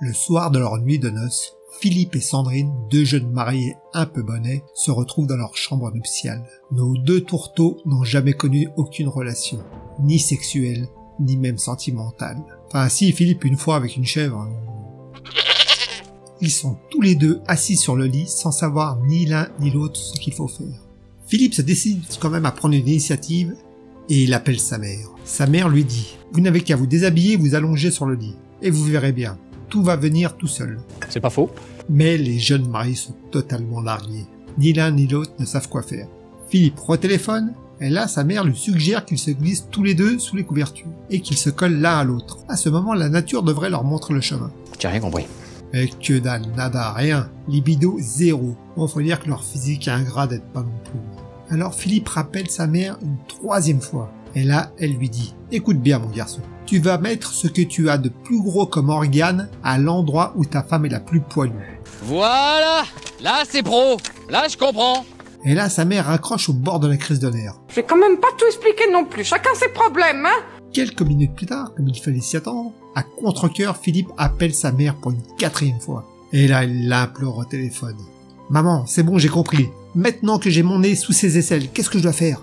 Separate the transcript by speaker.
Speaker 1: Le soir de leur nuit de noces, Philippe et Sandrine, deux jeunes mariés un peu bonnets, se retrouvent dans leur chambre nuptiale. Nos deux tourteaux n'ont jamais connu aucune relation, ni sexuelle, ni même sentimentale. Enfin si, Philippe une fois avec une chèvre. hein. Ils sont tous les deux assis sur le lit sans savoir ni l'un ni l'autre ce qu'il faut faire. Philippe se décide quand même à prendre une initiative et il appelle sa mère. Sa mère lui dit Vous n'avez qu'à vous déshabiller vous allonger sur le lit. Et vous verrez bien, tout va venir tout seul.
Speaker 2: C'est pas faux.
Speaker 1: Mais les jeunes mariés sont totalement largués. Ni l'un ni l'autre ne savent quoi faire. Philippe retéléphone, et là sa mère lui suggère qu'ils se glissent tous les deux sous les couvertures, et qu'ils se collent l'un à l'autre. À ce moment, la nature devrait leur montrer le chemin.
Speaker 2: J'ai rien compris.
Speaker 1: Mais que dalle, nada, rien. Libido zéro. Bon, faut dire que leur physique est ingrat d'être pas non plus. Alors Philippe rappelle sa mère une troisième fois. Et là, elle lui dit Écoute bien, mon garçon. Tu vas mettre ce que tu as de plus gros comme organe à l'endroit où ta femme est la plus poilue.
Speaker 3: Voilà Là, c'est pro Là, je comprends
Speaker 1: Et là, sa mère raccroche au bord de la crise de nerfs.
Speaker 4: Je vais quand même pas tout expliquer non plus. Chacun ses problèmes, hein
Speaker 1: Quelques minutes plus tard, comme il fallait s'y attendre, à contre-cœur, Philippe appelle sa mère pour une quatrième fois. Et là, il l'implore au téléphone. Maman, c'est bon, j'ai compris. Maintenant que j'ai mon nez sous ses aisselles, qu'est-ce que je dois faire?